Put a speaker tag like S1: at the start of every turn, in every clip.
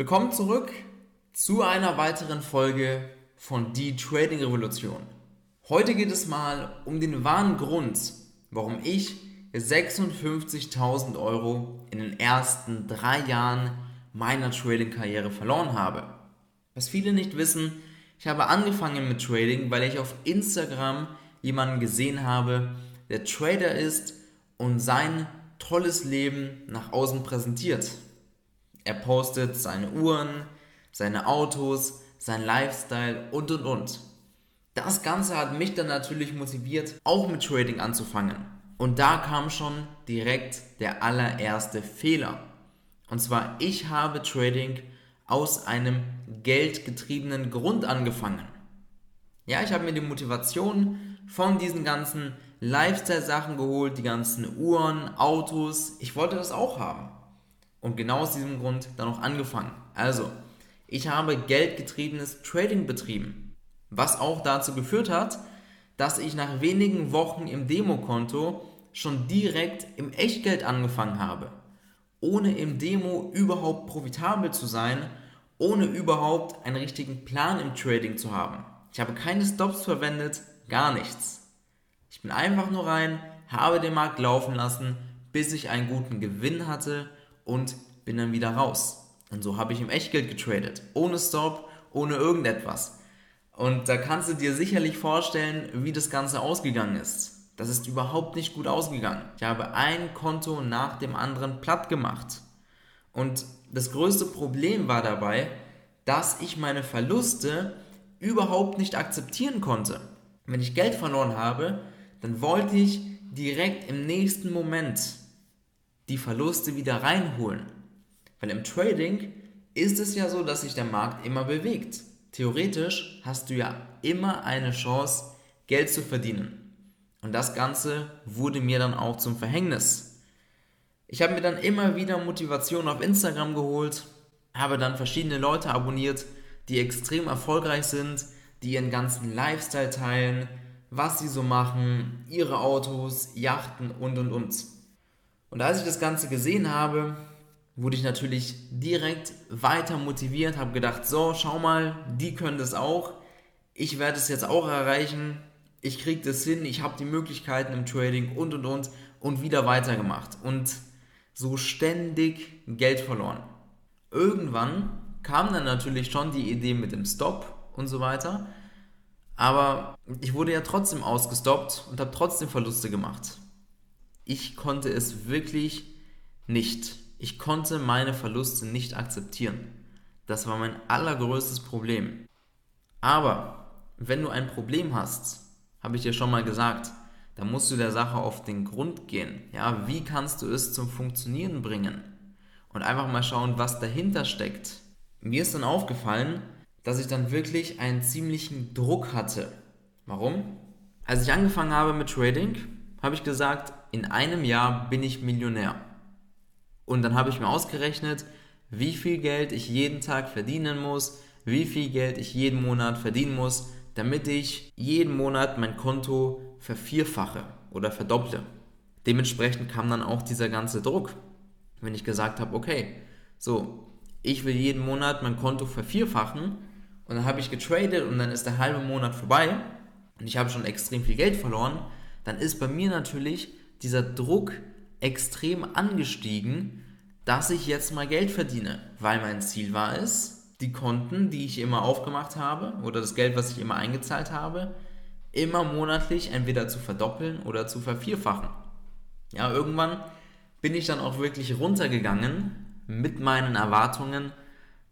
S1: Willkommen zurück zu einer weiteren Folge von Die Trading Revolution. Heute geht es mal um den wahren Grund, warum ich 56.000 Euro in den ersten drei Jahren meiner Trading-Karriere verloren habe. Was viele nicht wissen, ich habe angefangen mit Trading, weil ich auf Instagram jemanden gesehen habe, der Trader ist und sein tolles Leben nach außen präsentiert. Er postet seine Uhren, seine Autos, sein Lifestyle und und und. Das Ganze hat mich dann natürlich motiviert, auch mit Trading anzufangen. Und da kam schon direkt der allererste Fehler. Und zwar, ich habe Trading aus einem geldgetriebenen Grund angefangen. Ja, ich habe mir die Motivation von diesen ganzen Lifestyle-Sachen geholt, die ganzen Uhren, Autos. Ich wollte das auch haben. Und genau aus diesem Grund dann auch angefangen. Also, ich habe geldgetriebenes Trading betrieben. Was auch dazu geführt hat, dass ich nach wenigen Wochen im Demokonto schon direkt im Echtgeld angefangen habe. Ohne im Demo überhaupt profitabel zu sein, ohne überhaupt einen richtigen Plan im Trading zu haben. Ich habe keine Stops verwendet, gar nichts. Ich bin einfach nur rein, habe den Markt laufen lassen, bis ich einen guten Gewinn hatte und bin dann wieder raus. Und so habe ich im Echtgeld getradet. Ohne Stop, ohne irgendetwas. Und da kannst du dir sicherlich vorstellen, wie das Ganze ausgegangen ist. Das ist überhaupt nicht gut ausgegangen. Ich habe ein Konto nach dem anderen platt gemacht. Und das größte Problem war dabei, dass ich meine Verluste überhaupt nicht akzeptieren konnte. Wenn ich Geld verloren habe, dann wollte ich direkt im nächsten Moment die Verluste wieder reinholen. Weil im Trading ist es ja so, dass sich der Markt immer bewegt. Theoretisch hast du ja immer eine Chance, Geld zu verdienen. Und das Ganze wurde mir dann auch zum Verhängnis. Ich habe mir dann immer wieder Motivation auf Instagram geholt, habe dann verschiedene Leute abonniert, die extrem erfolgreich sind, die ihren ganzen Lifestyle teilen, was sie so machen, ihre Autos, Yachten und und und. Und als ich das Ganze gesehen habe, wurde ich natürlich direkt weiter motiviert, habe gedacht, so, schau mal, die können das auch. Ich werde es jetzt auch erreichen. Ich kriege das hin, ich habe die Möglichkeiten im Trading und und und und wieder weitergemacht und so ständig Geld verloren. Irgendwann kam dann natürlich schon die Idee mit dem Stop und so weiter, aber ich wurde ja trotzdem ausgestoppt und habe trotzdem Verluste gemacht ich konnte es wirklich nicht. Ich konnte meine Verluste nicht akzeptieren. Das war mein allergrößtes Problem. Aber wenn du ein Problem hast, habe ich dir schon mal gesagt, dann musst du der Sache auf den Grund gehen. Ja, wie kannst du es zum Funktionieren bringen? Und einfach mal schauen, was dahinter steckt. Mir ist dann aufgefallen, dass ich dann wirklich einen ziemlichen Druck hatte. Warum? Als ich angefangen habe mit Trading, habe ich gesagt, in einem Jahr bin ich Millionär. Und dann habe ich mir ausgerechnet, wie viel Geld ich jeden Tag verdienen muss, wie viel Geld ich jeden Monat verdienen muss, damit ich jeden Monat mein Konto vervierfache oder verdopple. Dementsprechend kam dann auch dieser ganze Druck. Wenn ich gesagt habe, okay, so, ich will jeden Monat mein Konto vervierfachen und dann habe ich getradet und dann ist der halbe Monat vorbei und ich habe schon extrem viel Geld verloren, dann ist bei mir natürlich dieser Druck extrem angestiegen, dass ich jetzt mal Geld verdiene, weil mein Ziel war es, die Konten, die ich immer aufgemacht habe oder das Geld, was ich immer eingezahlt habe, immer monatlich entweder zu verdoppeln oder zu vervierfachen. Ja, irgendwann bin ich dann auch wirklich runtergegangen mit meinen Erwartungen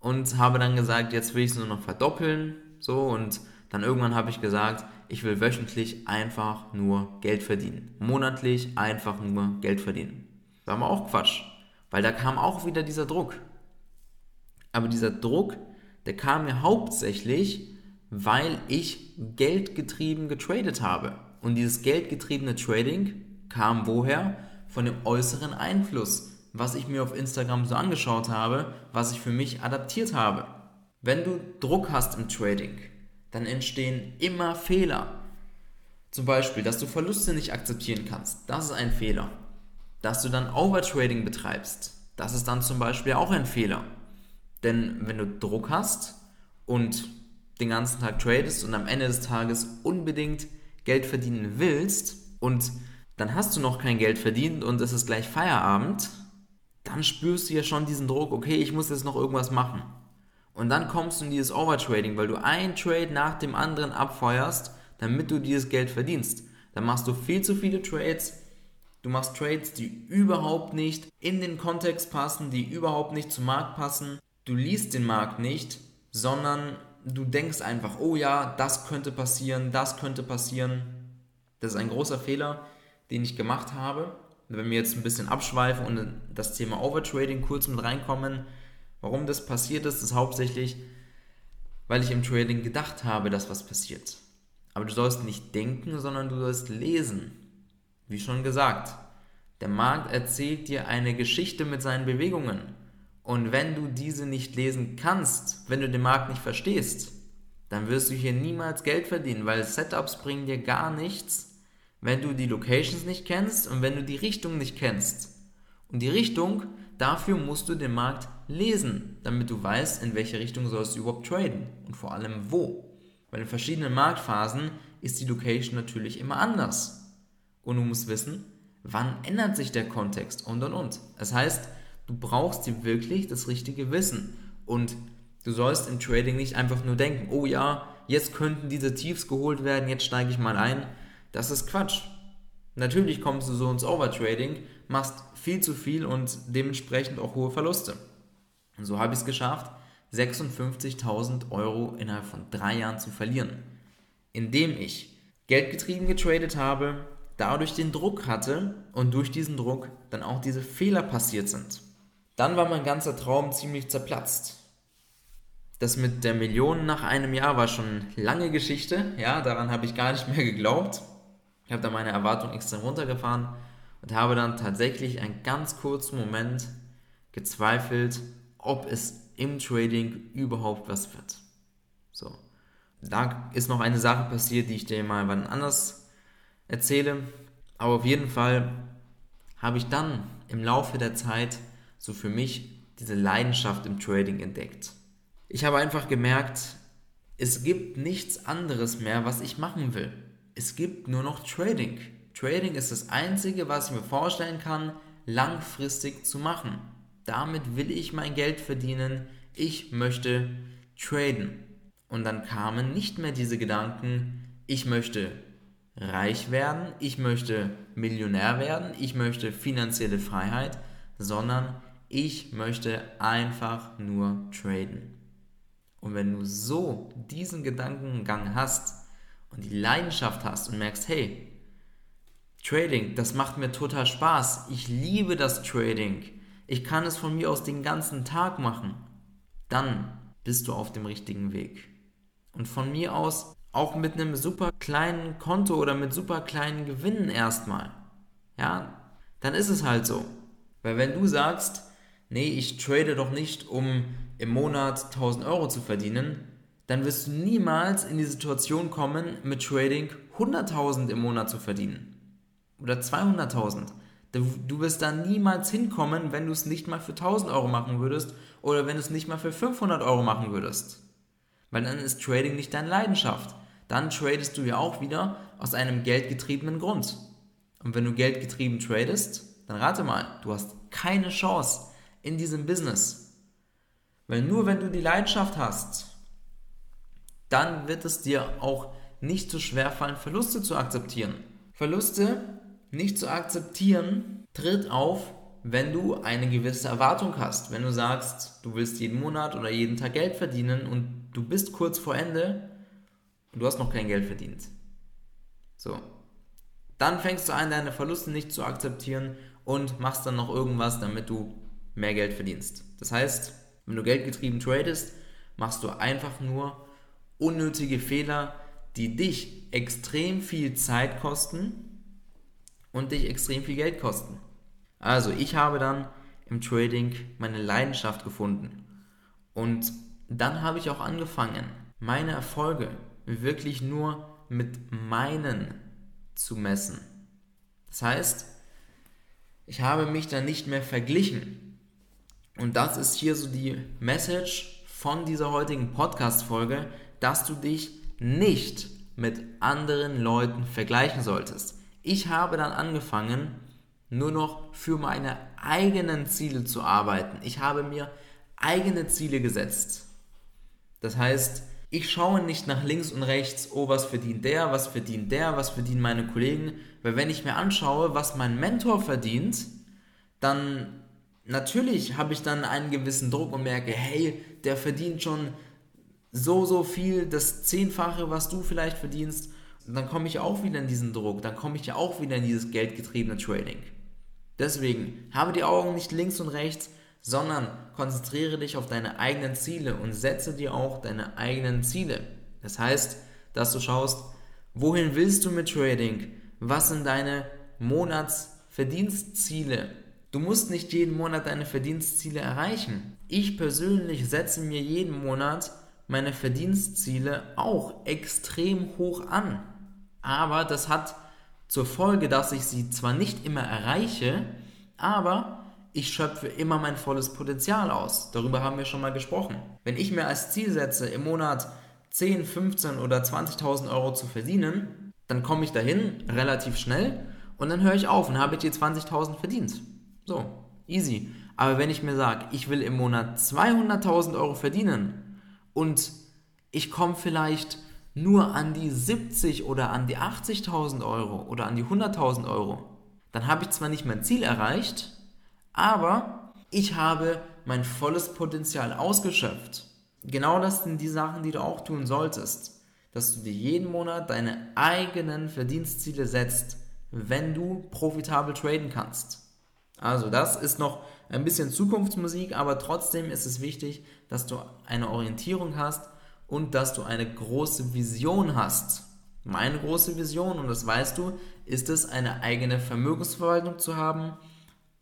S1: und habe dann gesagt, jetzt will ich es nur noch verdoppeln, so und dann irgendwann habe ich gesagt, ich will wöchentlich einfach nur Geld verdienen. Monatlich einfach nur Geld verdienen. Das war aber auch Quatsch, weil da kam auch wieder dieser Druck. Aber dieser Druck, der kam mir hauptsächlich, weil ich geldgetrieben getradet habe. Und dieses geldgetriebene Trading kam woher? Von dem äußeren Einfluss, was ich mir auf Instagram so angeschaut habe, was ich für mich adaptiert habe. Wenn du Druck hast im Trading, dann entstehen immer Fehler. Zum Beispiel, dass du Verluste nicht akzeptieren kannst. Das ist ein Fehler. Dass du dann Overtrading betreibst. Das ist dann zum Beispiel auch ein Fehler. Denn wenn du Druck hast und den ganzen Tag tradest und am Ende des Tages unbedingt Geld verdienen willst und dann hast du noch kein Geld verdient und es ist gleich Feierabend, dann spürst du ja schon diesen Druck, okay, ich muss jetzt noch irgendwas machen. Und dann kommst du in dieses Overtrading, weil du ein Trade nach dem anderen abfeuerst, damit du dieses Geld verdienst. Dann machst du viel zu viele Trades. Du machst Trades, die überhaupt nicht in den Kontext passen, die überhaupt nicht zum Markt passen. Du liest den Markt nicht, sondern du denkst einfach, oh ja, das könnte passieren, das könnte passieren. Das ist ein großer Fehler, den ich gemacht habe. Wenn wir jetzt ein bisschen abschweifen und das Thema Overtrading kurz mit reinkommen, Warum das passiert ist, ist hauptsächlich, weil ich im Trading gedacht habe, dass was passiert. Aber du sollst nicht denken, sondern du sollst lesen. Wie schon gesagt, der Markt erzählt dir eine Geschichte mit seinen Bewegungen. Und wenn du diese nicht lesen kannst, wenn du den Markt nicht verstehst, dann wirst du hier niemals Geld verdienen, weil Setups bringen dir gar nichts, wenn du die Locations nicht kennst und wenn du die Richtung nicht kennst. Und die Richtung, dafür musst du den Markt lesen, damit du weißt, in welche Richtung sollst du überhaupt traden und vor allem wo. Weil in verschiedenen Marktphasen ist die Location natürlich immer anders. Und du musst wissen, wann ändert sich der Kontext und und und. Das heißt, du brauchst dir wirklich das richtige Wissen und du sollst im Trading nicht einfach nur denken, oh ja, jetzt könnten diese Tiefs geholt werden, jetzt steige ich mal ein. Das ist Quatsch. Natürlich kommst du so ins Overtrading, machst viel zu viel und dementsprechend auch hohe Verluste. Und so habe ich es geschafft, 56.000 Euro innerhalb von drei Jahren zu verlieren, indem ich geldgetrieben getradet habe, dadurch den Druck hatte und durch diesen Druck dann auch diese Fehler passiert sind. Dann war mein ganzer Traum ziemlich zerplatzt. Das mit der Million nach einem Jahr war schon lange Geschichte, ja, daran habe ich gar nicht mehr geglaubt. Ich habe da meine Erwartung extrem runtergefahren und habe dann tatsächlich einen ganz kurzen Moment gezweifelt, ob es im Trading überhaupt was wird. So. Da ist noch eine Sache passiert, die ich dir mal wann anders erzähle. Aber auf jeden Fall habe ich dann im Laufe der Zeit so für mich diese Leidenschaft im Trading entdeckt. Ich habe einfach gemerkt, es gibt nichts anderes mehr, was ich machen will. Es gibt nur noch Trading. Trading ist das Einzige, was ich mir vorstellen kann, langfristig zu machen. Damit will ich mein Geld verdienen. Ich möchte traden. Und dann kamen nicht mehr diese Gedanken, ich möchte reich werden, ich möchte Millionär werden, ich möchte finanzielle Freiheit, sondern ich möchte einfach nur traden. Und wenn du so diesen Gedankengang hast und die Leidenschaft hast und merkst, hey, Trading, das macht mir total Spaß, ich liebe das Trading, ich kann es von mir aus den ganzen Tag machen, dann bist du auf dem richtigen Weg. Und von mir aus auch mit einem super kleinen Konto oder mit super kleinen Gewinnen erstmal. Ja, dann ist es halt so. Weil wenn du sagst, nee, ich trade doch nicht, um im Monat 1000 Euro zu verdienen, dann wirst du niemals in die Situation kommen, mit Trading 100.000 im Monat zu verdienen. Oder 200.000. Du wirst da niemals hinkommen, wenn du es nicht mal für 1000 Euro machen würdest oder wenn du es nicht mal für 500 Euro machen würdest. Weil dann ist Trading nicht deine Leidenschaft. Dann tradest du ja auch wieder aus einem geldgetriebenen Grund. Und wenn du geldgetrieben tradest, dann rate mal, du hast keine Chance in diesem Business. Weil nur wenn du die Leidenschaft hast, dann wird es dir auch nicht so schwer fallen, Verluste zu akzeptieren. Verluste nicht zu akzeptieren tritt auf, wenn du eine gewisse Erwartung hast. Wenn du sagst, du willst jeden Monat oder jeden Tag Geld verdienen und du bist kurz vor Ende und du hast noch kein Geld verdient. So. Dann fängst du an, deine Verluste nicht zu akzeptieren und machst dann noch irgendwas, damit du mehr Geld verdienst. Das heißt, wenn du geldgetrieben tradest, machst du einfach nur unnötige Fehler, die dich extrem viel Zeit kosten und dich extrem viel Geld kosten. Also ich habe dann im Trading meine Leidenschaft gefunden und dann habe ich auch angefangen, meine Erfolge wirklich nur mit meinen zu messen. Das heißt, ich habe mich dann nicht mehr verglichen Und das ist hier so die Message von dieser heutigen Podcast-Folge, dass du dich nicht mit anderen Leuten vergleichen solltest. Ich habe dann angefangen, nur noch für meine eigenen Ziele zu arbeiten. Ich habe mir eigene Ziele gesetzt. Das heißt, ich schaue nicht nach links und rechts, oh, was verdient der, was verdient der, was verdienen meine Kollegen, weil wenn ich mir anschaue, was mein Mentor verdient, dann natürlich habe ich dann einen gewissen Druck und merke, hey, der verdient schon so, so viel, das Zehnfache, was du vielleicht verdienst. Und dann komme ich auch wieder in diesen Druck, dann komme ich ja auch wieder in dieses geldgetriebene Trading. Deswegen habe die Augen nicht links und rechts, sondern konzentriere dich auf deine eigenen Ziele und setze dir auch deine eigenen Ziele. Das heißt, dass du schaust, wohin willst du mit Trading? Was sind deine Monatsverdienstziele? Du musst nicht jeden Monat deine Verdienstziele erreichen. Ich persönlich setze mir jeden Monat meine Verdienstziele auch extrem hoch an. Aber das hat zur Folge, dass ich sie zwar nicht immer erreiche, aber ich schöpfe immer mein volles Potenzial aus. Darüber haben wir schon mal gesprochen. Wenn ich mir als Ziel setze, im Monat 10, 15 oder 20.000 Euro zu verdienen, dann komme ich dahin relativ schnell und dann höre ich auf und habe die 20.000 verdient. So, easy. Aber wenn ich mir sage, ich will im Monat 200.000 Euro verdienen und ich komme vielleicht nur an die 70 oder an die 80.000 Euro oder an die 100.000 Euro, dann habe ich zwar nicht mein Ziel erreicht, aber ich habe mein volles Potenzial ausgeschöpft. Genau das sind die Sachen, die du auch tun solltest, dass du dir jeden Monat deine eigenen Verdienstziele setzt, wenn du profitabel traden kannst. Also das ist noch ein bisschen Zukunftsmusik, aber trotzdem ist es wichtig, dass du eine Orientierung hast und dass du eine große Vision hast. Meine große Vision, und das weißt du, ist es, eine eigene Vermögensverwaltung zu haben,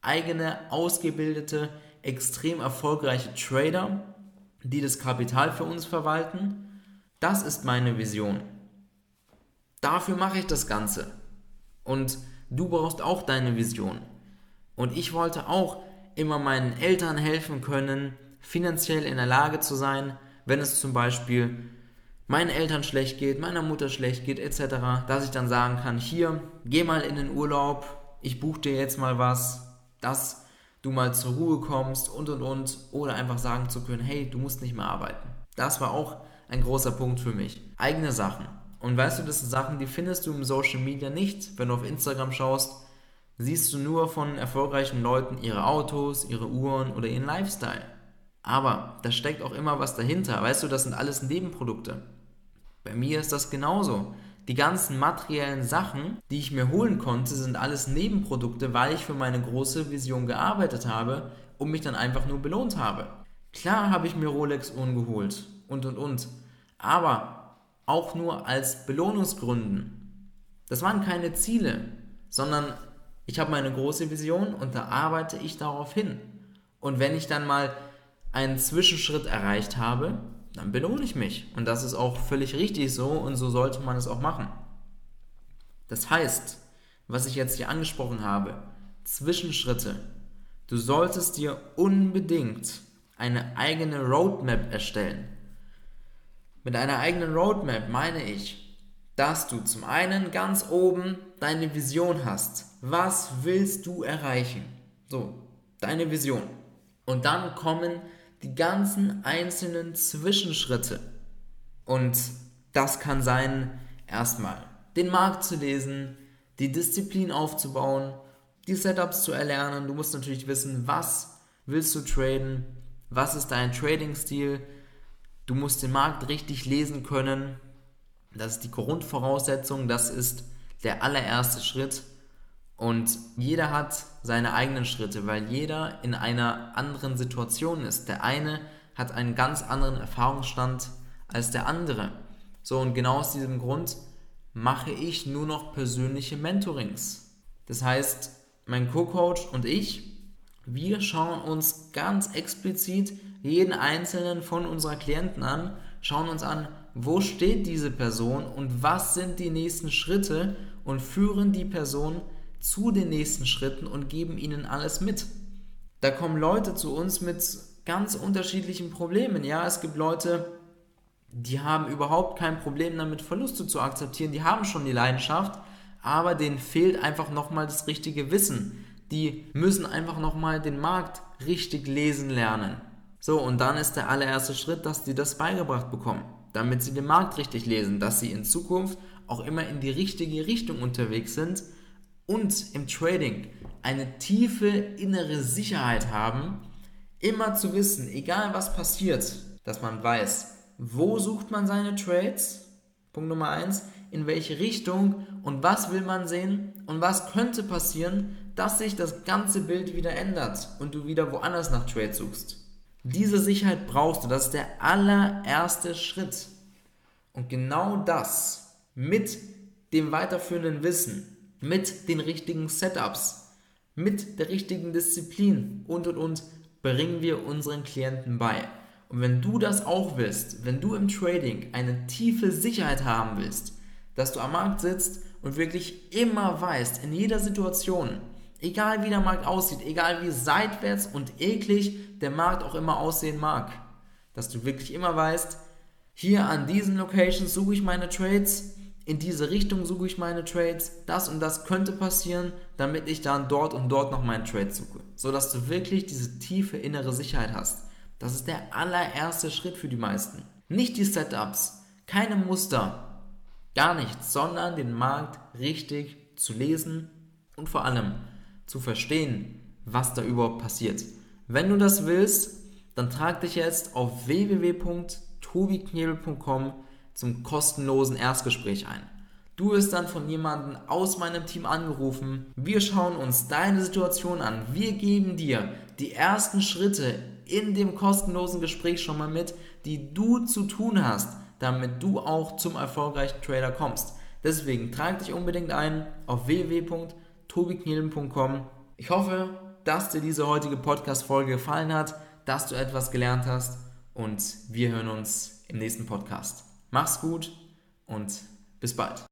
S1: eigene ausgebildete, extrem erfolgreiche Trader, die das Kapital für uns verwalten. Das ist meine Vision. Dafür mache ich das Ganze. Und du brauchst auch deine Vision. Und ich wollte auch immer meinen Eltern helfen können, finanziell in der Lage zu sein, wenn es zum Beispiel meinen Eltern schlecht geht, meiner Mutter schlecht geht, etc., dass ich dann sagen kann, hier, geh mal in den Urlaub, ich buche dir jetzt mal was, dass du mal zur Ruhe kommst und und und, oder einfach sagen zu können, hey, du musst nicht mehr arbeiten. Das war auch ein großer Punkt für mich. Eigene Sachen. Und weißt du, das sind Sachen, die findest du im Social Media nicht. Wenn du auf Instagram schaust, siehst du nur von erfolgreichen Leuten ihre Autos, ihre Uhren oder ihren Lifestyle. Aber da steckt auch immer was dahinter. Weißt du, das sind alles Nebenprodukte. Bei mir ist das genauso. Die ganzen materiellen Sachen, die ich mir holen konnte, sind alles Nebenprodukte, weil ich für meine große Vision gearbeitet habe und mich dann einfach nur belohnt habe. Klar habe ich mir Rolex-Uhren geholt und und und. Aber auch nur als Belohnungsgründen. Das waren keine Ziele, sondern ich habe meine große Vision und da arbeite ich darauf hin. Und wenn ich dann mal einen Zwischenschritt erreicht habe, dann belohne ich mich. Und das ist auch völlig richtig so und so sollte man es auch machen. Das heißt, was ich jetzt hier angesprochen habe, Zwischenschritte. Du solltest dir unbedingt eine eigene Roadmap erstellen. Mit einer eigenen Roadmap meine ich, dass du zum einen ganz oben deine Vision hast. Was willst du erreichen? So, deine Vision. Und dann kommen die ganzen einzelnen Zwischenschritte. Und das kann sein, erstmal den Markt zu lesen, die Disziplin aufzubauen, die Setups zu erlernen. Du musst natürlich wissen, was willst du traden, was ist dein Trading-Stil. Du musst den Markt richtig lesen können. Das ist die Grundvoraussetzung, das ist der allererste Schritt. Und jeder hat seine eigenen Schritte, weil jeder in einer anderen Situation ist. Der eine hat einen ganz anderen Erfahrungsstand als der andere. So, und genau aus diesem Grund mache ich nur noch persönliche Mentorings. Das heißt, mein Co-Coach und ich, wir schauen uns ganz explizit jeden einzelnen von unserer Klienten an, schauen uns an, wo steht diese Person und was sind die nächsten Schritte und führen die Person zu den nächsten Schritten und geben ihnen alles mit. Da kommen Leute zu uns mit ganz unterschiedlichen Problemen. Ja, es gibt Leute, die haben überhaupt kein Problem damit, Verluste zu akzeptieren. Die haben schon die Leidenschaft, aber denen fehlt einfach nochmal das richtige Wissen. Die müssen einfach nochmal den Markt richtig lesen lernen. So, und dann ist der allererste Schritt, dass die das beigebracht bekommen, damit sie den Markt richtig lesen, dass sie in Zukunft auch immer in die richtige Richtung unterwegs sind und im Trading eine tiefe innere Sicherheit haben, immer zu wissen, egal was passiert, dass man weiß, wo sucht man seine Trades? Punkt Nummer eins, in welche Richtung und was will man sehen und was könnte passieren, dass sich das ganze Bild wieder ändert und du wieder woanders nach Trades suchst. Diese Sicherheit brauchst du, das ist der allererste Schritt. Und genau das mit dem weiterführenden Wissen, mit den richtigen Setups, mit der richtigen Disziplin und und und bringen wir unseren Klienten bei. Und wenn du das auch willst, wenn du im Trading eine tiefe Sicherheit haben willst, dass du am Markt sitzt und wirklich immer weißt, in jeder Situation, egal wie der Markt aussieht, egal wie seitwärts und eklig der Markt auch immer aussehen mag, dass du wirklich immer weißt, hier an diesen Locations suche ich meine Trades, in diese Richtung suche ich meine Trades, das und das könnte passieren, damit ich dann dort und dort noch meinen Trade suche. So dass du wirklich diese tiefe innere Sicherheit hast. Das ist der allererste Schritt für die meisten. Nicht die Setups, keine Muster, gar nichts, sondern den Markt richtig zu lesen und vor allem zu verstehen, was da überhaupt passiert. Wenn du das willst, dann trag dich jetzt auf www.tobiknebel.com zum kostenlosen Erstgespräch ein. Du wirst dann von jemandem aus meinem Team angerufen. Wir schauen uns deine Situation an. Wir geben dir die ersten Schritte in dem kostenlosen Gespräch schon mal mit, die du zu tun hast, damit du auch zum erfolgreichen Trader kommst. Deswegen trag dich unbedingt ein auf www.tobiknielen.com. Ich hoffe, dass dir diese heutige Podcast-Folge gefallen hat, dass du etwas gelernt hast und wir hören uns im nächsten Podcast. Mach's gut und bis bald.